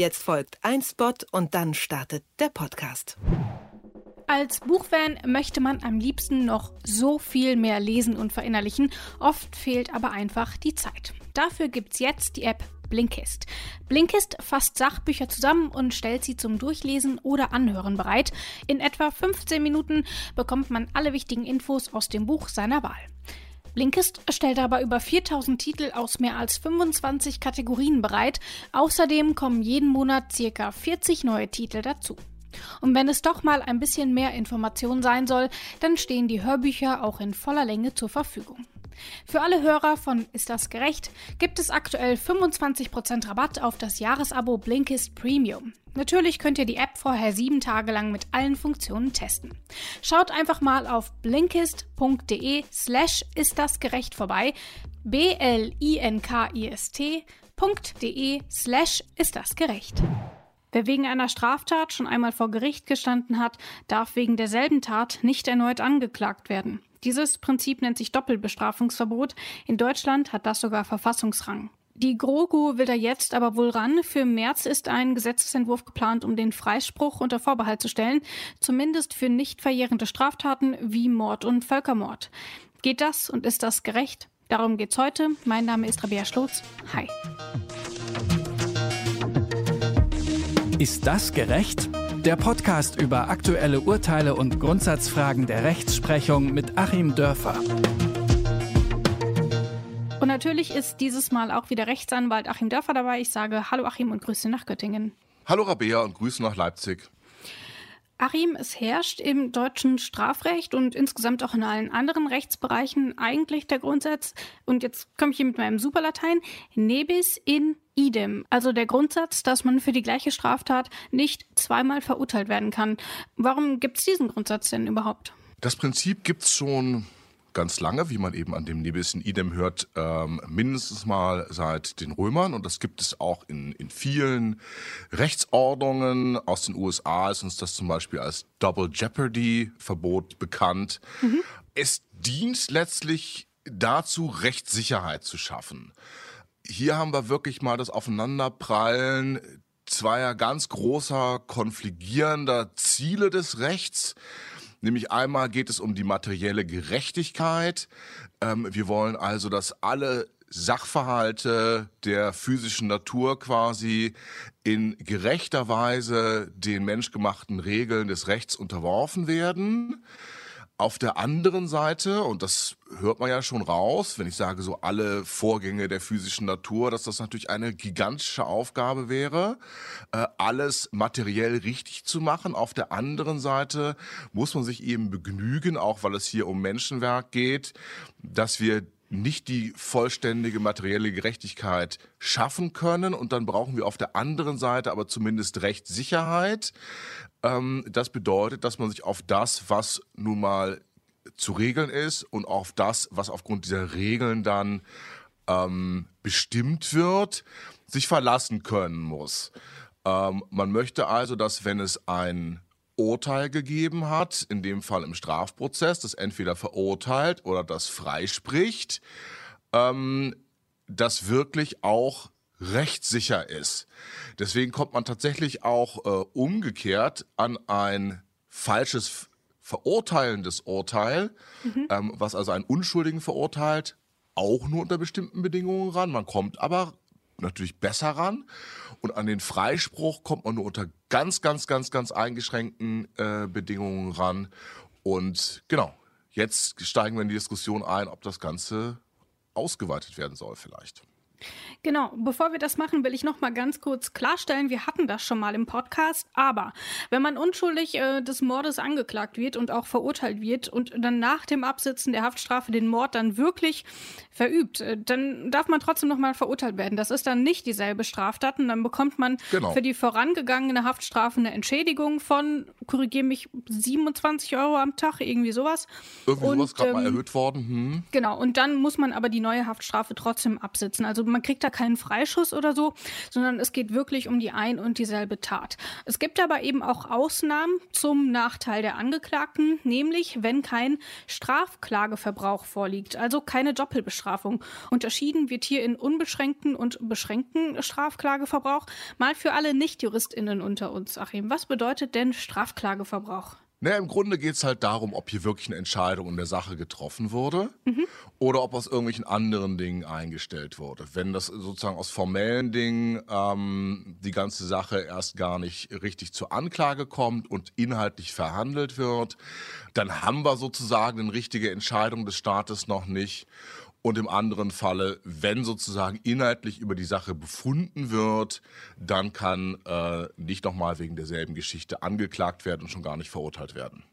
Jetzt folgt ein Spot und dann startet der Podcast. Als Buchfan möchte man am liebsten noch so viel mehr lesen und verinnerlichen. Oft fehlt aber einfach die Zeit. Dafür gibt's jetzt die App Blinkist. Blinkist fasst Sachbücher zusammen und stellt sie zum Durchlesen oder Anhören bereit. In etwa 15 Minuten bekommt man alle wichtigen Infos aus dem Buch seiner Wahl. Blinkist stellt aber über 4000 Titel aus mehr als 25 Kategorien bereit. Außerdem kommen jeden Monat circa 40 neue Titel dazu. Und wenn es doch mal ein bisschen mehr Information sein soll, dann stehen die Hörbücher auch in voller Länge zur Verfügung. Für alle Hörer von Ist das gerecht gibt es aktuell 25% Rabatt auf das Jahresabo Blinkist Premium. Natürlich könnt ihr die App vorher sieben Tage lang mit allen Funktionen testen. Schaut einfach mal auf blinkist.de slash ist das gerecht vorbei. B-L-I-N-K-I-S-T.de slash ist das gerecht. Wer wegen einer Straftat schon einmal vor Gericht gestanden hat, darf wegen derselben Tat nicht erneut angeklagt werden. Dieses Prinzip nennt sich Doppelbestrafungsverbot. In Deutschland hat das sogar Verfassungsrang. Die GroKo will da jetzt aber wohl ran. Für März ist ein Gesetzesentwurf geplant, um den Freispruch unter Vorbehalt zu stellen, zumindest für nicht verjährende Straftaten wie Mord und Völkermord. Geht das und ist das gerecht? Darum geht's heute. Mein Name ist Rabea Schlotz. Hi. Ist das gerecht? Der Podcast über aktuelle Urteile und Grundsatzfragen der Rechtsprechung mit Achim Dörfer. Und natürlich ist dieses Mal auch wieder Rechtsanwalt Achim Dörfer dabei. Ich sage Hallo Achim und Grüße nach Göttingen. Hallo Rabea und Grüße nach Leipzig. Achim, es herrscht im deutschen Strafrecht und insgesamt auch in allen anderen Rechtsbereichen eigentlich der Grundsatz, und jetzt komme ich hier mit meinem Superlatein, nebis in idem, also der Grundsatz, dass man für die gleiche Straftat nicht zweimal verurteilt werden kann. Warum gibt es diesen Grundsatz denn überhaupt? Das Prinzip gibt es schon ganz lange, wie man eben an dem Nebis in idem hört, ähm, mindestens mal seit den Römern. Und das gibt es auch in, in vielen Rechtsordnungen. Aus den USA ist uns das zum Beispiel als Double Jeopardy-Verbot bekannt. Mhm. Es dient letztlich dazu, Rechtssicherheit zu schaffen. Hier haben wir wirklich mal das Aufeinanderprallen zweier ganz großer konfligierender Ziele des Rechts. Nämlich einmal geht es um die materielle Gerechtigkeit. Ähm, wir wollen also, dass alle Sachverhalte der physischen Natur quasi in gerechter Weise den menschgemachten Regeln des Rechts unterworfen werden. Auf der anderen Seite, und das hört man ja schon raus, wenn ich sage so alle Vorgänge der physischen Natur, dass das natürlich eine gigantische Aufgabe wäre, äh, alles materiell richtig zu machen. Auf der anderen Seite muss man sich eben begnügen, auch weil es hier um Menschenwerk geht, dass wir nicht die vollständige materielle Gerechtigkeit schaffen können. Und dann brauchen wir auf der anderen Seite aber zumindest Rechtssicherheit. Ähm, das bedeutet, dass man sich auf das, was nun mal zu regeln ist und auf das, was aufgrund dieser Regeln dann ähm, bestimmt wird, sich verlassen können muss. Ähm, man möchte also, dass wenn es ein Urteil gegeben hat, in dem Fall im Strafprozess, das entweder verurteilt oder das freispricht, ähm, das wirklich auch rechtssicher ist. Deswegen kommt man tatsächlich auch äh, umgekehrt an ein falsches verurteilendes Urteil, mhm. ähm, was also einen Unschuldigen verurteilt, auch nur unter bestimmten Bedingungen ran. Man kommt aber natürlich besser ran. Und an den Freispruch kommt man nur unter ganz, ganz, ganz, ganz eingeschränkten äh, Bedingungen ran. Und genau, jetzt steigen wir in die Diskussion ein, ob das Ganze ausgeweitet werden soll vielleicht. Genau, bevor wir das machen, will ich noch mal ganz kurz klarstellen, wir hatten das schon mal im Podcast, aber wenn man unschuldig äh, des Mordes angeklagt wird und auch verurteilt wird und dann nach dem Absitzen der Haftstrafe den Mord dann wirklich verübt, äh, dann darf man trotzdem noch mal verurteilt werden. Das ist dann nicht dieselbe Straftat und dann bekommt man genau. für die vorangegangene Haftstrafe eine Entschädigung von, korrigiere mich, 27 Euro am Tag, irgendwie sowas. Irgendwie und, sowas gerade ähm, mal erhöht worden. Hm. Genau, und dann muss man aber die neue Haftstrafe trotzdem absitzen. Also man kriegt da keinen Freischuss oder so, sondern es geht wirklich um die ein und dieselbe Tat. Es gibt aber eben auch Ausnahmen zum Nachteil der Angeklagten, nämlich wenn kein Strafklageverbrauch vorliegt, also keine Doppelbestrafung. Unterschieden wird hier in unbeschränkten und beschränkten Strafklageverbrauch. Mal für alle Nicht-JuristInnen unter uns, Achim, was bedeutet denn Strafklageverbrauch? Naja, im Grunde geht es halt darum, ob hier wirklich eine Entscheidung in der Sache getroffen wurde mhm. oder ob aus irgendwelchen anderen Dingen eingestellt wurde. Wenn das sozusagen aus formellen Dingen ähm, die ganze Sache erst gar nicht richtig zur Anklage kommt und inhaltlich verhandelt wird, dann haben wir sozusagen eine richtige Entscheidung des Staates noch nicht. Und im anderen Falle, wenn sozusagen inhaltlich über die Sache befunden wird, dann kann äh, nicht nochmal wegen derselben Geschichte angeklagt werden und schon gar nicht verurteilt werden.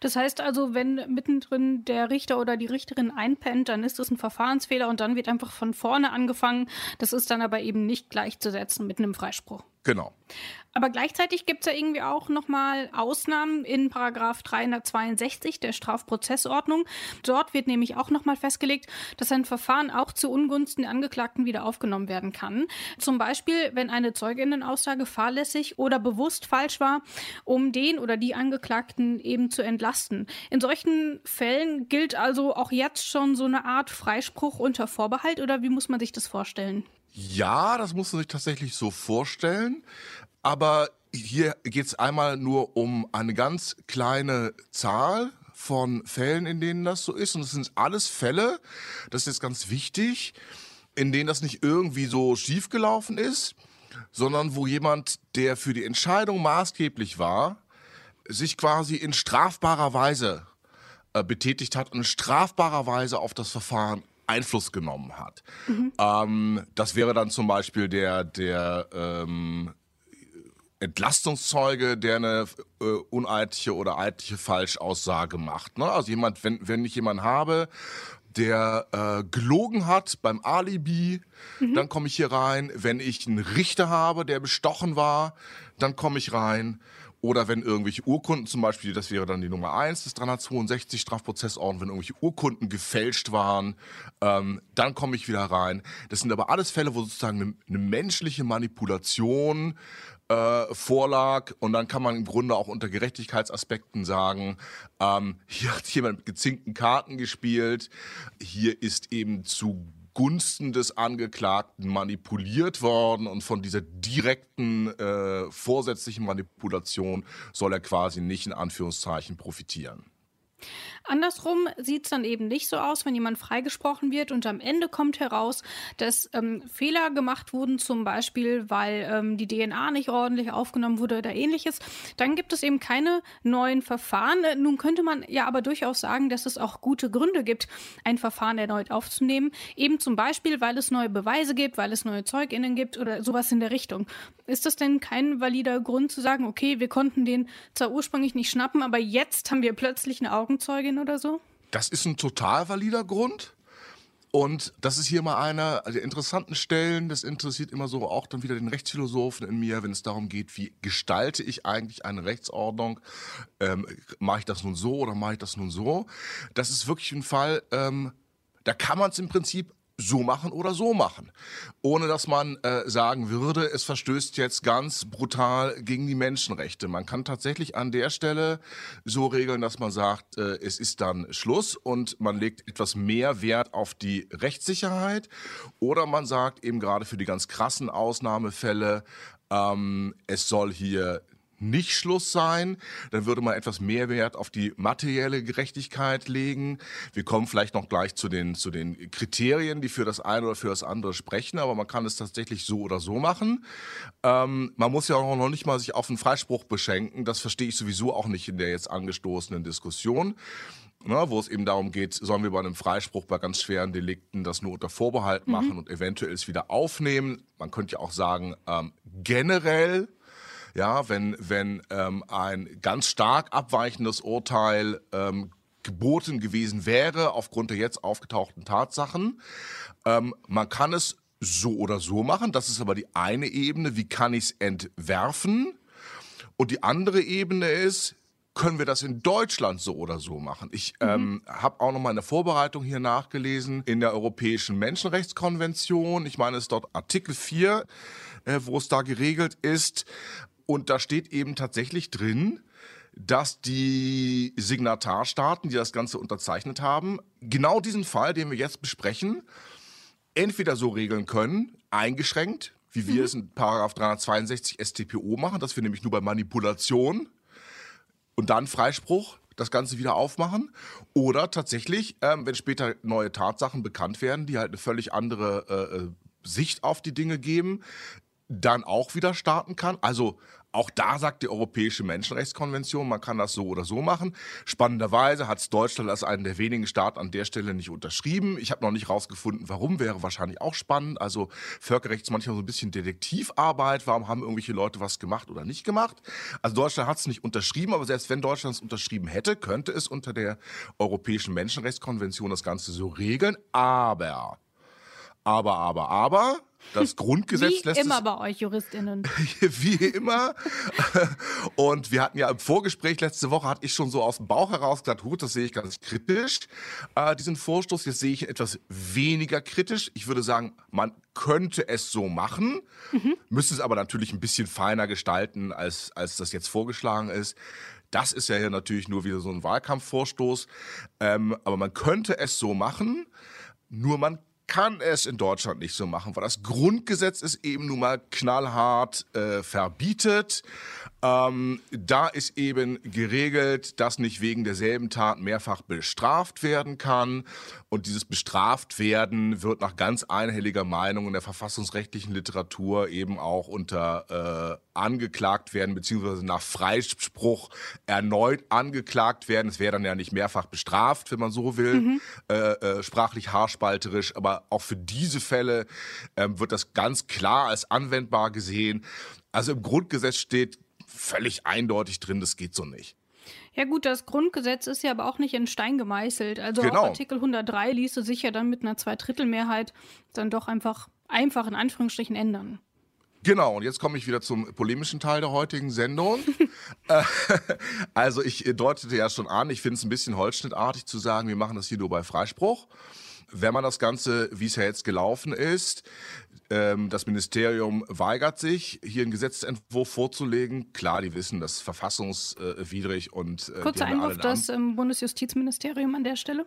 Das heißt also, wenn mittendrin der Richter oder die Richterin einpennt, dann ist das ein Verfahrensfehler und dann wird einfach von vorne angefangen. Das ist dann aber eben nicht gleichzusetzen mit einem Freispruch. Genau. Aber gleichzeitig gibt es ja irgendwie auch nochmal Ausnahmen in Paragraph 362 der Strafprozessordnung. Dort wird nämlich auch nochmal festgelegt, dass ein Verfahren auch zu Ungunsten der Angeklagten wieder aufgenommen werden kann. Zum Beispiel, wenn eine Zeuginnenaussage fahrlässig oder bewusst falsch war, um den oder die Angeklagten eben zu entlasten. In solchen Fällen gilt also auch jetzt schon so eine Art Freispruch unter Vorbehalt oder wie muss man sich das vorstellen? Ja, das muss man sich tatsächlich so vorstellen. Aber hier geht es einmal nur um eine ganz kleine Zahl von Fällen, in denen das so ist. Und es sind alles Fälle, das ist jetzt ganz wichtig, in denen das nicht irgendwie so schiefgelaufen ist, sondern wo jemand, der für die Entscheidung maßgeblich war, sich quasi in strafbarer Weise äh, betätigt hat und in strafbarer Weise auf das Verfahren Einfluss genommen hat. Mhm. Ähm, das wäre dann zum Beispiel der, der ähm, Entlastungszeuge, der eine äh, uneidliche oder eidliche Falschaussage macht. Ne? Also jemand, wenn, wenn ich jemanden habe, der äh, gelogen hat beim Alibi, mhm. dann komme ich hier rein. Wenn ich einen Richter habe, der bestochen war, dann komme ich rein. Oder wenn irgendwelche Urkunden zum Beispiel, das wäre dann die Nummer 1 des 362 Strafprozessordnung, wenn irgendwelche Urkunden gefälscht waren, ähm, dann komme ich wieder rein. Das sind aber alles Fälle, wo sozusagen eine, eine menschliche Manipulation äh, vorlag. Und dann kann man im Grunde auch unter Gerechtigkeitsaspekten sagen, ähm, hier hat jemand mit gezinkten Karten gespielt, hier ist eben zu Gunsten des Angeklagten manipuliert worden und von dieser direkten äh, vorsätzlichen Manipulation soll er quasi nicht in Anführungszeichen profitieren. Andersrum sieht es dann eben nicht so aus, wenn jemand freigesprochen wird und am Ende kommt heraus, dass ähm, Fehler gemacht wurden, zum Beispiel, weil ähm, die DNA nicht ordentlich aufgenommen wurde oder ähnliches. Dann gibt es eben keine neuen Verfahren. Nun könnte man ja aber durchaus sagen, dass es auch gute Gründe gibt, ein Verfahren erneut aufzunehmen. Eben zum Beispiel, weil es neue Beweise gibt, weil es neue ZeugInnen gibt oder sowas in der Richtung. Ist das denn kein valider Grund zu sagen, okay, wir konnten den zwar ursprünglich nicht schnappen, aber jetzt haben wir plötzlich eine Augenzeugin Syrien oder so? Das ist ein total valider Grund. Und das ist hier mal einer der interessanten Stellen. Das interessiert immer so auch dann wieder den Rechtsphilosophen in mir, wenn es darum geht, wie gestalte ich eigentlich eine Rechtsordnung? Ähm, mache ich das nun so oder mache ich das nun so? Das ist wirklich ein Fall, ähm, da kann man es im Prinzip so machen oder so machen. Ohne dass man äh, sagen würde, es verstößt jetzt ganz brutal gegen die Menschenrechte. Man kann tatsächlich an der Stelle so regeln, dass man sagt, äh, es ist dann Schluss und man legt etwas mehr Wert auf die Rechtssicherheit. Oder man sagt eben gerade für die ganz krassen Ausnahmefälle, ähm, es soll hier nicht Schluss sein. Dann würde man etwas mehr Wert auf die materielle Gerechtigkeit legen. Wir kommen vielleicht noch gleich zu den, zu den Kriterien, die für das eine oder für das andere sprechen, aber man kann es tatsächlich so oder so machen. Ähm, man muss ja auch noch nicht mal sich auf einen Freispruch beschenken. Das verstehe ich sowieso auch nicht in der jetzt angestoßenen Diskussion. Ne, wo es eben darum geht, sollen wir bei einem Freispruch bei ganz schweren Delikten das nur unter Vorbehalt mhm. machen mhm. und eventuell es wieder aufnehmen. Man könnte ja auch sagen, ähm, generell ja, wenn, wenn ähm, ein ganz stark abweichendes Urteil ähm, geboten gewesen wäre aufgrund der jetzt aufgetauchten Tatsachen. Ähm, man kann es so oder so machen. Das ist aber die eine Ebene. Wie kann ich es entwerfen? Und die andere Ebene ist, können wir das in Deutschland so oder so machen? Ich mhm. ähm, habe auch noch mal in der Vorbereitung hier nachgelesen in der Europäischen Menschenrechtskonvention. Ich meine, es ist dort Artikel 4, äh, wo es da geregelt ist. Und da steht eben tatsächlich drin, dass die Signatarstaaten, die das Ganze unterzeichnet haben, genau diesen Fall, den wir jetzt besprechen, entweder so regeln können, eingeschränkt, wie wir mhm. es in Paragraph 362 StPO machen, dass wir nämlich nur bei Manipulation und dann Freispruch das Ganze wieder aufmachen. Oder tatsächlich, ähm, wenn später neue Tatsachen bekannt werden, die halt eine völlig andere äh, äh Sicht auf die Dinge geben, dann auch wieder starten kann. Also auch da sagt die Europäische Menschenrechtskonvention, man kann das so oder so machen. Spannenderweise hat es Deutschland als einen der wenigen Staaten an der Stelle nicht unterschrieben. Ich habe noch nicht rausgefunden, warum, wäre wahrscheinlich auch spannend. Also Völkerrecht ist manchmal so ein bisschen Detektivarbeit. Warum haben irgendwelche Leute was gemacht oder nicht gemacht? Also Deutschland hat es nicht unterschrieben, aber selbst wenn Deutschland es unterschrieben hätte, könnte es unter der Europäischen Menschenrechtskonvention das Ganze so regeln. Aber, aber, aber, aber, das Grundgesetz wie lässt immer es, bei euch JuristInnen. wie immer. Und wir hatten ja im Vorgespräch letzte Woche, hatte ich schon so aus dem Bauch heraus gesagt, gut, das sehe ich ganz kritisch, äh, diesen Vorstoß. Jetzt sehe ich etwas weniger kritisch. Ich würde sagen, man könnte es so machen, mhm. müsste es aber natürlich ein bisschen feiner gestalten, als, als das jetzt vorgeschlagen ist. Das ist ja hier natürlich nur wieder so ein Wahlkampfvorstoß. Ähm, aber man könnte es so machen, nur man kann es in Deutschland nicht so machen, weil das Grundgesetz es eben nun mal knallhart äh, verbietet. Ähm, da ist eben geregelt, dass nicht wegen derselben Tat mehrfach bestraft werden kann. Und dieses bestraft werden wird nach ganz einhelliger Meinung in der verfassungsrechtlichen Literatur eben auch unter äh, angeklagt werden, beziehungsweise nach Freispruch erneut angeklagt werden. Es wäre dann ja nicht mehrfach bestraft, wenn man so will, mhm. äh, äh, sprachlich haarspalterisch. Aber auch für diese Fälle ähm, wird das ganz klar als anwendbar gesehen. Also im Grundgesetz steht völlig eindeutig drin, das geht so nicht. Ja gut, das Grundgesetz ist ja aber auch nicht in Stein gemeißelt. Also genau. Artikel 103 ließe sich ja dann mit einer Zweidrittelmehrheit dann doch einfach, einfach in Anführungsstrichen ändern. Genau, und jetzt komme ich wieder zum polemischen Teil der heutigen Sendung. Äh, also ich deutete ja schon an, ich finde es ein bisschen holzschnittartig zu sagen, wir machen das hier nur bei Freispruch. Wenn man das Ganze, wie es ja jetzt gelaufen ist, ähm, das Ministerium weigert sich, hier einen Gesetzentwurf vorzulegen. Klar, die wissen, das ist verfassungswidrig und. Äh, Kurzer Einwurf, das Bundesjustizministerium an der Stelle?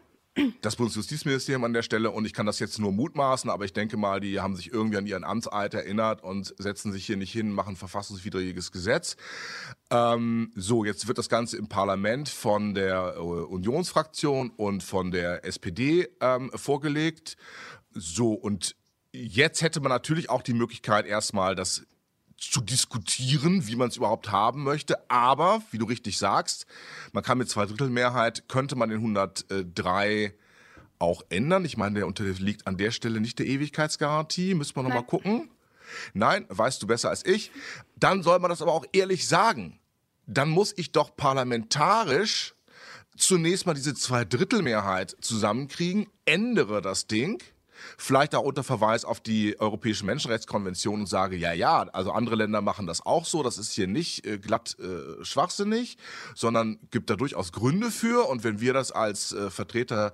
Das Bundesjustizministerium an der Stelle und ich kann das jetzt nur mutmaßen, aber ich denke mal, die haben sich irgendwie an ihren Amtseid erinnert und setzen sich hier nicht hin, machen verfassungswidriges Gesetz. Ähm, so, jetzt wird das Ganze im Parlament von der äh, Unionsfraktion und von der SPD ähm, vorgelegt. So, und Jetzt hätte man natürlich auch die Möglichkeit, erstmal das zu diskutieren, wie man es überhaupt haben möchte. Aber, wie du richtig sagst, man kann mit Zweidrittelmehrheit, könnte man den 103 auch ändern. Ich meine, der unterliegt an der Stelle nicht der Ewigkeitsgarantie. Müssen wir nochmal gucken. Nein, weißt du besser als ich. Dann soll man das aber auch ehrlich sagen. Dann muss ich doch parlamentarisch zunächst mal diese Zweidrittelmehrheit zusammenkriegen, ändere das Ding vielleicht auch unter Verweis auf die Europäische Menschenrechtskonvention und sage, ja, ja, also andere Länder machen das auch so, das ist hier nicht äh, glatt äh, schwachsinnig, sondern gibt da durchaus Gründe für und wenn wir das als äh, Vertreter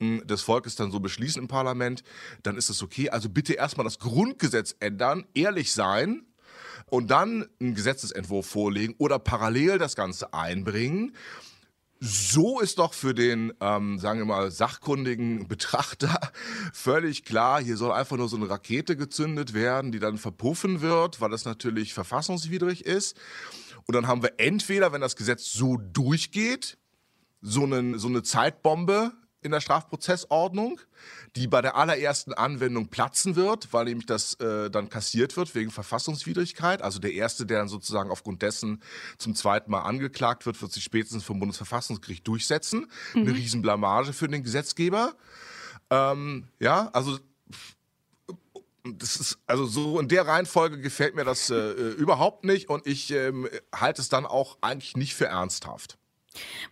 hm, des Volkes dann so beschließen im Parlament, dann ist es okay. Also bitte erstmal das Grundgesetz ändern, ehrlich sein, und dann einen Gesetzesentwurf vorlegen oder parallel das Ganze einbringen so ist doch für den, ähm, sagen wir mal, sachkundigen Betrachter völlig klar, hier soll einfach nur so eine Rakete gezündet werden, die dann verpuffen wird, weil das natürlich verfassungswidrig ist. Und dann haben wir entweder, wenn das Gesetz so durchgeht, so, einen, so eine Zeitbombe in der Strafprozessordnung, die bei der allerersten Anwendung platzen wird, weil nämlich das äh, dann kassiert wird wegen Verfassungswidrigkeit. Also der Erste, der dann sozusagen aufgrund dessen zum zweiten Mal angeklagt wird, wird sich spätestens vom Bundesverfassungsgericht durchsetzen. Mhm. Eine Riesenblamage für den Gesetzgeber. Ähm, ja, also das ist also so in der Reihenfolge gefällt mir das äh, äh überhaupt nicht und ich ähm, halte es dann auch eigentlich nicht für ernsthaft.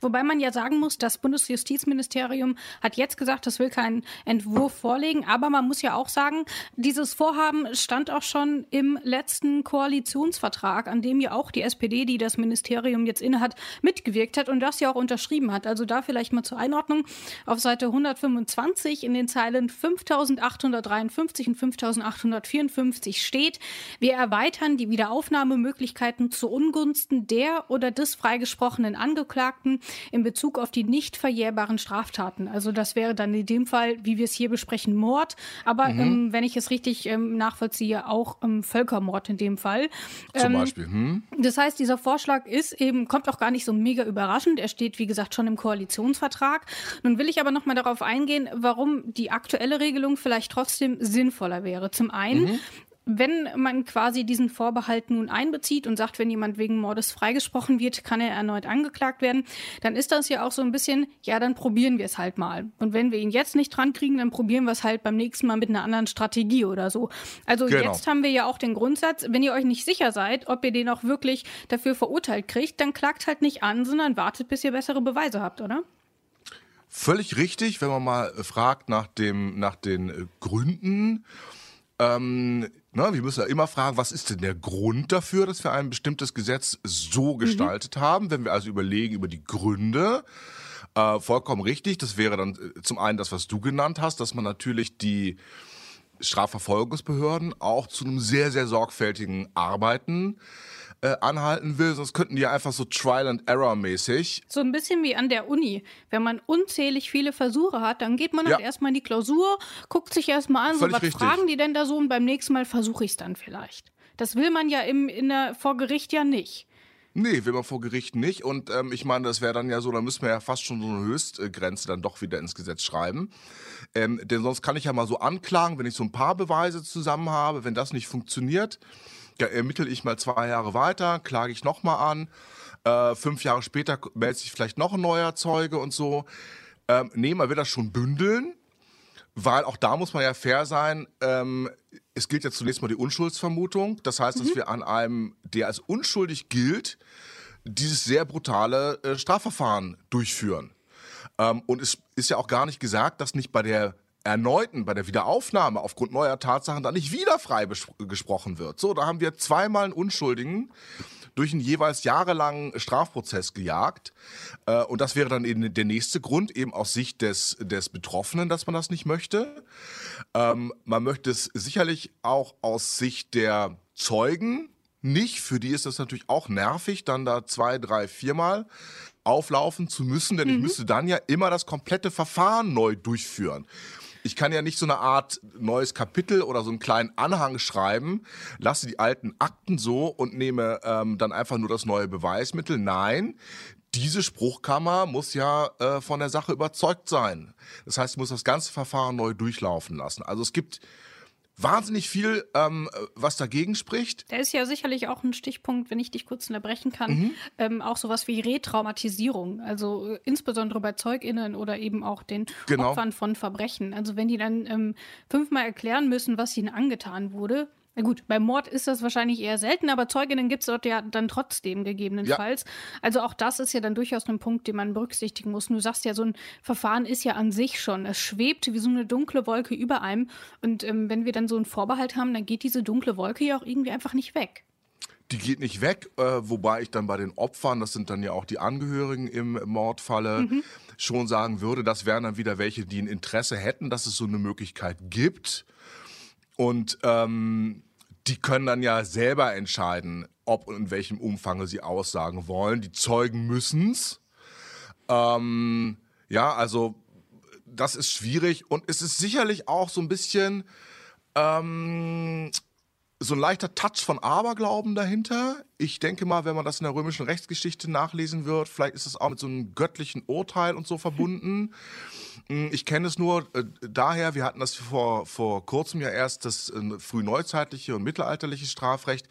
Wobei man ja sagen muss, das Bundesjustizministerium hat jetzt gesagt, das will keinen Entwurf vorlegen. Aber man muss ja auch sagen, dieses Vorhaben stand auch schon im letzten Koalitionsvertrag, an dem ja auch die SPD, die das Ministerium jetzt innehat, mitgewirkt hat und das ja auch unterschrieben hat. Also da vielleicht mal zur Einordnung. Auf Seite 125 in den Zeilen 5853 und 5854 steht, wir erweitern die Wiederaufnahmemöglichkeiten zu Ungunsten der oder des freigesprochenen Angeklagten Angeklagten in Bezug auf die nicht verjährbaren Straftaten. Also das wäre dann in dem Fall, wie wir es hier besprechen, Mord, aber mhm. ähm, wenn ich es richtig ähm, nachvollziehe, auch ähm, Völkermord in dem Fall. Zum ähm, Beispiel. Hm? Das heißt, dieser Vorschlag ist eben, kommt auch gar nicht so mega überraschend. Er steht, wie gesagt, schon im Koalitionsvertrag. Nun will ich aber noch mal darauf eingehen, warum die aktuelle Regelung vielleicht trotzdem sinnvoller wäre. Zum einen, mhm wenn man quasi diesen Vorbehalt nun einbezieht und sagt, wenn jemand wegen Mordes freigesprochen wird, kann er erneut angeklagt werden, dann ist das ja auch so ein bisschen, ja, dann probieren wir es halt mal. Und wenn wir ihn jetzt nicht dran kriegen, dann probieren wir es halt beim nächsten Mal mit einer anderen Strategie oder so. Also genau. jetzt haben wir ja auch den Grundsatz, wenn ihr euch nicht sicher seid, ob ihr den auch wirklich dafür verurteilt kriegt, dann klagt halt nicht an, sondern wartet, bis ihr bessere Beweise habt, oder? Völlig richtig, wenn man mal fragt nach dem, nach den Gründen. Ähm, Ne, wir müssen ja immer fragen, was ist denn der Grund dafür, dass wir ein bestimmtes Gesetz so mhm. gestaltet mhm. haben? Wenn wir also überlegen über die Gründe, äh, vollkommen richtig. Das wäre dann äh, zum einen das, was du genannt hast, dass man natürlich die Strafverfolgungsbehörden auch zu einem sehr, sehr sorgfältigen Arbeiten äh, anhalten will, sonst könnten die einfach so Trial and Error mäßig. So ein bisschen wie an der Uni. Wenn man unzählig viele Versuche hat, dann geht man halt ja. erstmal in die Klausur, guckt sich erstmal an, Völlig so was richtig. fragen die denn da so und beim nächsten Mal versuche ich es dann vielleicht. Das will man ja im, in der, vor Gericht ja nicht. Nee, will man vor Gericht nicht. Und ähm, ich meine, das wäre dann ja so, da müssen wir ja fast schon so eine Höchstgrenze dann doch wieder ins Gesetz schreiben. Ähm, denn sonst kann ich ja mal so anklagen, wenn ich so ein paar Beweise zusammen habe, wenn das nicht funktioniert, ermittle ich mal zwei Jahre weiter, klage ich nochmal an. Äh, fünf Jahre später meldet sich vielleicht noch ein neuer Zeuge und so. Ähm, nee, man will das schon bündeln, weil auch da muss man ja fair sein. Ähm, es gilt ja zunächst mal die Unschuldsvermutung. Das heißt, mhm. dass wir an einem, der als unschuldig gilt, dieses sehr brutale äh, Strafverfahren durchführen. Ähm, und es ist ja auch gar nicht gesagt, dass nicht bei der erneuten, bei der Wiederaufnahme aufgrund neuer Tatsachen dann nicht wieder frei gesprochen wird. So, da haben wir zweimal einen Unschuldigen durch einen jeweils jahrelangen Strafprozess gejagt. Äh, und das wäre dann eben der nächste Grund, eben aus Sicht des, des Betroffenen, dass man das nicht möchte. Ähm, man möchte es sicherlich auch aus Sicht der Zeugen nicht. Für die ist das natürlich auch nervig, dann da zwei, drei, viermal auflaufen zu müssen, denn mhm. ich müsste dann ja immer das komplette Verfahren neu durchführen. Ich kann ja nicht so eine Art neues Kapitel oder so einen kleinen Anhang schreiben, lasse die alten Akten so und nehme ähm, dann einfach nur das neue Beweismittel. Nein, diese Spruchkammer muss ja äh, von der Sache überzeugt sein. Das heißt, sie muss das ganze Verfahren neu durchlaufen lassen. Also es gibt wahnsinnig viel, ähm, was dagegen spricht. Der ist ja sicherlich auch ein Stichpunkt, wenn ich dich kurz unterbrechen kann, mhm. ähm, auch sowas wie Retraumatisierung, also äh, insbesondere bei ZeugInnen oder eben auch den genau. Opfern von Verbrechen. Also wenn die dann ähm, fünfmal erklären müssen, was ihnen angetan wurde, na gut, beim Mord ist das wahrscheinlich eher selten, aber Zeuginnen gibt es dort ja dann trotzdem gegebenenfalls. Ja. Also auch das ist ja dann durchaus ein Punkt, den man berücksichtigen muss. Du sagst ja, so ein Verfahren ist ja an sich schon, es schwebt wie so eine dunkle Wolke über einem. Und ähm, wenn wir dann so einen Vorbehalt haben, dann geht diese dunkle Wolke ja auch irgendwie einfach nicht weg. Die geht nicht weg, äh, wobei ich dann bei den Opfern, das sind dann ja auch die Angehörigen im Mordfalle, mhm. schon sagen würde, das wären dann wieder welche, die ein Interesse hätten, dass es so eine Möglichkeit gibt. Und ähm, die können dann ja selber entscheiden, ob und in welchem Umfang sie aussagen wollen. Die Zeugen müssen's. Ähm, ja, also das ist schwierig und es ist sicherlich auch so ein bisschen ähm, so ein leichter Touch von Aberglauben dahinter. Ich denke mal, wenn man das in der römischen Rechtsgeschichte nachlesen wird, vielleicht ist es auch mit so einem göttlichen Urteil und so verbunden. Hm, ich kenne es nur äh, daher, wir hatten das vor, vor kurzem ja erst, das äh, frühneuzeitliche und mittelalterliche Strafrecht.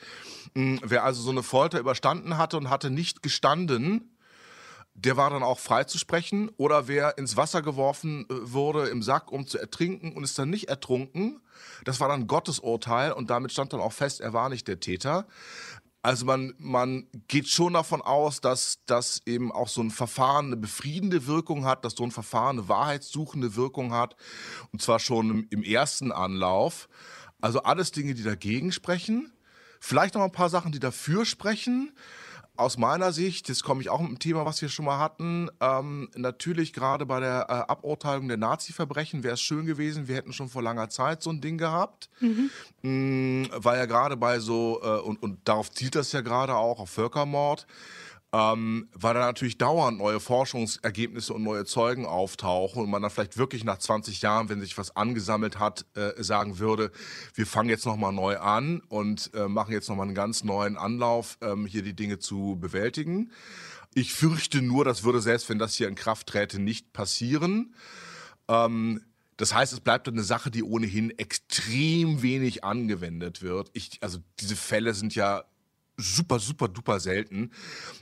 Hm, wer also so eine Folter überstanden hatte und hatte nicht gestanden, der war dann auch freizusprechen. Oder wer ins Wasser geworfen äh, wurde im Sack, um zu ertrinken und ist dann nicht ertrunken, das war dann Gottes Urteil und damit stand dann auch fest, er war nicht der Täter. Also man, man geht schon davon aus, dass das eben auch so ein Verfahren eine befriedende Wirkung hat, dass so ein Verfahren eine wahrheitssuchende Wirkung hat. Und zwar schon im, im ersten Anlauf. Also alles Dinge, die dagegen sprechen. Vielleicht noch ein paar Sachen, die dafür sprechen aus meiner Sicht, jetzt komme ich auch mit einem Thema, was wir schon mal hatten, ähm, natürlich gerade bei der äh, Aburteilung der Nazi-Verbrechen wäre es schön gewesen, wir hätten schon vor langer Zeit so ein Ding gehabt, mhm. mm, weil ja gerade bei so, äh, und, und darauf zielt das ja gerade auch, auf Völkermord, ähm, weil da natürlich dauernd neue Forschungsergebnisse und neue Zeugen auftauchen und man dann vielleicht wirklich nach 20 Jahren, wenn sich was angesammelt hat, äh, sagen würde, wir fangen jetzt nochmal neu an und äh, machen jetzt nochmal einen ganz neuen Anlauf, ähm, hier die Dinge zu bewältigen. Ich fürchte nur, das würde selbst, wenn das hier in Kraft träte, nicht passieren. Ähm, das heißt, es bleibt eine Sache, die ohnehin extrem wenig angewendet wird. Ich, also diese Fälle sind ja super, super, duper selten.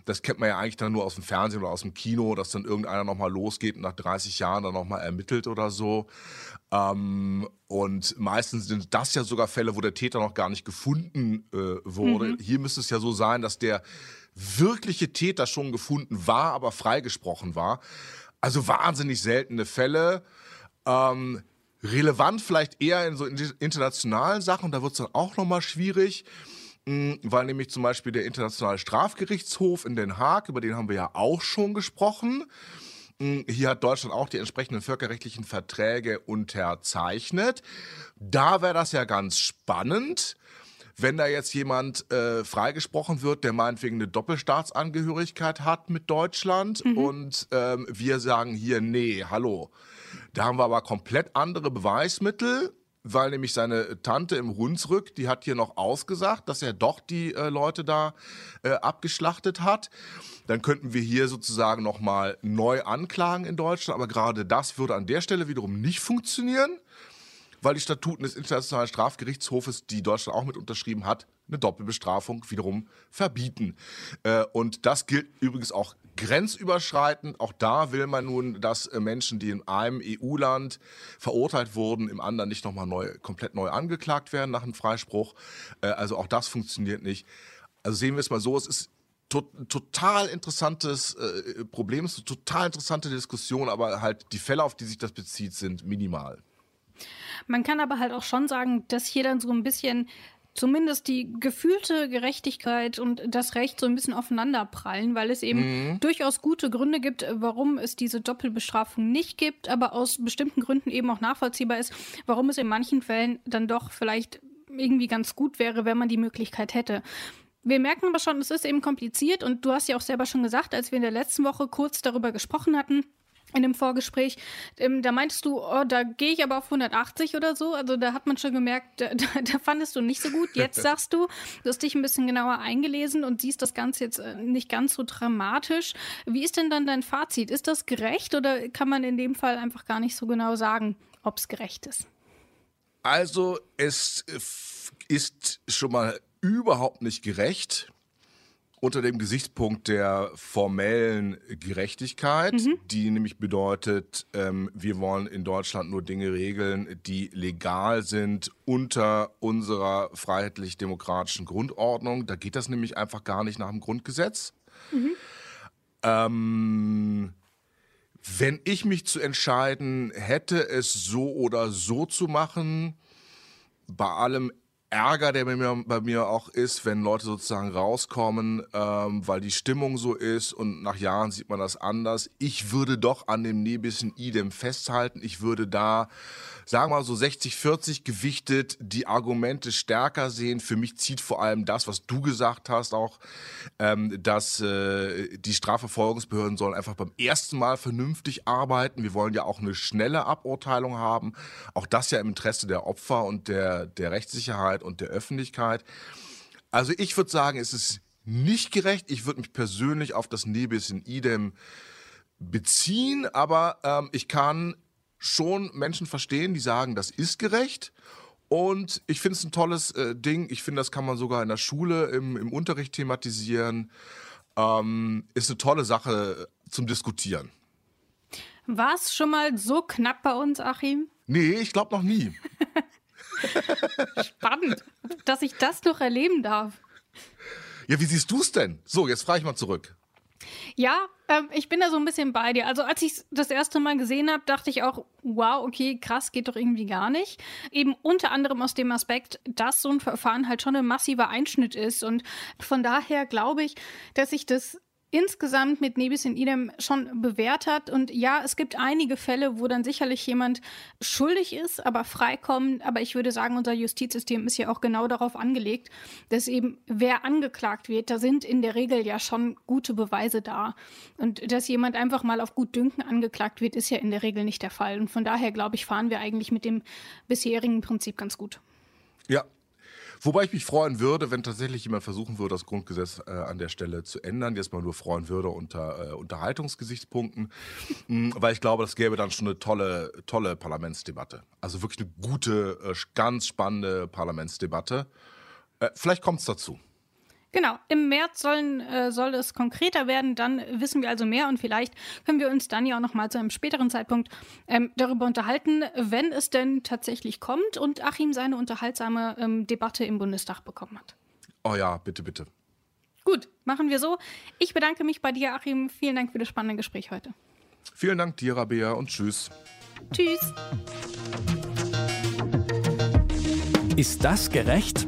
Das kennt man ja eigentlich dann nur aus dem Fernsehen oder aus dem Kino, dass dann irgendeiner nochmal losgeht und nach 30 Jahren dann nochmal ermittelt oder so. Ähm, und meistens sind das ja sogar Fälle, wo der Täter noch gar nicht gefunden äh, wurde. Mhm. Hier müsste es ja so sein, dass der wirkliche Täter schon gefunden war, aber freigesprochen war. Also wahnsinnig seltene Fälle. Ähm, relevant vielleicht eher in so internationalen Sachen, da wird es dann auch nochmal schwierig. Hm, weil nämlich zum Beispiel der Internationale Strafgerichtshof in Den Haag, über den haben wir ja auch schon gesprochen. Hm, hier hat Deutschland auch die entsprechenden völkerrechtlichen Verträge unterzeichnet. Da wäre das ja ganz spannend, wenn da jetzt jemand äh, freigesprochen wird, der meinetwegen eine Doppelstaatsangehörigkeit hat mit Deutschland mhm. und ähm, wir sagen hier, nee, hallo. Da haben wir aber komplett andere Beweismittel weil nämlich seine Tante im Hunsrück, die hat hier noch ausgesagt, dass er doch die äh, Leute da äh, abgeschlachtet hat. Dann könnten wir hier sozusagen nochmal neu anklagen in Deutschland, aber gerade das würde an der Stelle wiederum nicht funktionieren, weil die Statuten des Internationalen Strafgerichtshofes, die Deutschland auch mit unterschrieben hat, eine Doppelbestrafung wiederum verbieten. Äh, und das gilt übrigens auch grenzüberschreitend. Auch da will man nun, dass äh, Menschen, die in einem EU-Land verurteilt wurden, im anderen nicht nochmal neu, komplett neu angeklagt werden nach einem Freispruch. Äh, also auch das funktioniert nicht. Also sehen wir es mal so, es ist to total interessantes äh, Problem, es ist eine total interessante Diskussion, aber halt die Fälle, auf die sich das bezieht, sind minimal. Man kann aber halt auch schon sagen, dass hier dann so ein bisschen zumindest die gefühlte Gerechtigkeit und das Recht so ein bisschen aufeinanderprallen, weil es eben mhm. durchaus gute Gründe gibt, warum es diese Doppelbestrafung nicht gibt, aber aus bestimmten Gründen eben auch nachvollziehbar ist, warum es in manchen Fällen dann doch vielleicht irgendwie ganz gut wäre, wenn man die Möglichkeit hätte. Wir merken aber schon, es ist eben kompliziert und du hast ja auch selber schon gesagt, als wir in der letzten Woche kurz darüber gesprochen hatten, in dem Vorgespräch, ähm, da meintest du, oh, da gehe ich aber auf 180 oder so. Also da hat man schon gemerkt, da, da, fandest du nicht so gut. Jetzt sagst du, du hast dich ein bisschen genauer eingelesen und siehst das Ganze jetzt äh, nicht ganz so dramatisch. Wie ist denn dann dein Fazit? Ist das gerecht oder kann man in dem Fall einfach gar nicht so genau sagen, ob es gerecht ist? Also es ist schon mal überhaupt nicht gerecht unter dem Gesichtspunkt der formellen Gerechtigkeit, mhm. die nämlich bedeutet, ähm, wir wollen in Deutschland nur Dinge regeln, die legal sind unter unserer freiheitlich-demokratischen Grundordnung. Da geht das nämlich einfach gar nicht nach dem Grundgesetz. Mhm. Ähm, wenn ich mich zu entscheiden hätte, es so oder so zu machen, bei allem Ärger, der bei mir, bei mir auch ist, wenn Leute sozusagen rauskommen, ähm, weil die Stimmung so ist und nach Jahren sieht man das anders. Ich würde doch an dem Nebischen Idem festhalten. Ich würde da sagen wir mal so 60, 40 gewichtet, die Argumente stärker sehen. Für mich zieht vor allem das, was du gesagt hast, auch, ähm, dass äh, die Strafverfolgungsbehörden sollen einfach beim ersten Mal vernünftig arbeiten. Wir wollen ja auch eine schnelle Aburteilung haben. Auch das ja im Interesse der Opfer und der, der Rechtssicherheit und der Öffentlichkeit. Also ich würde sagen, es ist nicht gerecht. Ich würde mich persönlich auf das Nebis in idem beziehen, aber ähm, ich kann schon Menschen verstehen, die sagen, das ist gerecht. Und ich finde es ein tolles äh, Ding. Ich finde, das kann man sogar in der Schule im, im Unterricht thematisieren. Ähm, ist eine tolle Sache zum Diskutieren. War es schon mal so knapp bei uns, Achim? Nee, ich glaube noch nie. Spannend, dass ich das noch erleben darf. Ja, wie siehst du es denn? So, jetzt frage ich mal zurück. Ja, ähm, ich bin da so ein bisschen bei dir. Also als ich das erste Mal gesehen habe, dachte ich auch, wow, okay, krass, geht doch irgendwie gar nicht. Eben unter anderem aus dem Aspekt, dass so ein Verfahren halt schon ein massiver Einschnitt ist. Und von daher glaube ich, dass ich das insgesamt mit Nebis in idem schon bewährt hat. Und ja, es gibt einige Fälle, wo dann sicherlich jemand schuldig ist, aber freikommt. Aber ich würde sagen, unser Justizsystem ist ja auch genau darauf angelegt, dass eben wer angeklagt wird, da sind in der Regel ja schon gute Beweise da. Und dass jemand einfach mal auf gut Dünken angeklagt wird, ist ja in der Regel nicht der Fall. Und von daher, glaube ich, fahren wir eigentlich mit dem bisherigen Prinzip ganz gut. Ja, Wobei ich mich freuen würde, wenn tatsächlich jemand versuchen würde, das Grundgesetz äh, an der Stelle zu ändern. Jetzt mal nur freuen würde unter äh, Unterhaltungsgesichtspunkten, mh, weil ich glaube, das gäbe dann schon eine tolle, tolle Parlamentsdebatte. Also wirklich eine gute, äh, ganz spannende Parlamentsdebatte. Äh, vielleicht kommt es dazu. Genau, im März sollen, äh, soll es konkreter werden, dann wissen wir also mehr und vielleicht können wir uns dann ja auch nochmal zu einem späteren Zeitpunkt ähm, darüber unterhalten, wenn es denn tatsächlich kommt und Achim seine unterhaltsame ähm, Debatte im Bundestag bekommen hat. Oh ja, bitte, bitte. Gut, machen wir so. Ich bedanke mich bei dir, Achim. Vielen Dank für das spannende Gespräch heute. Vielen Dank dir, Rabea, und tschüss. Tschüss. Ist das gerecht?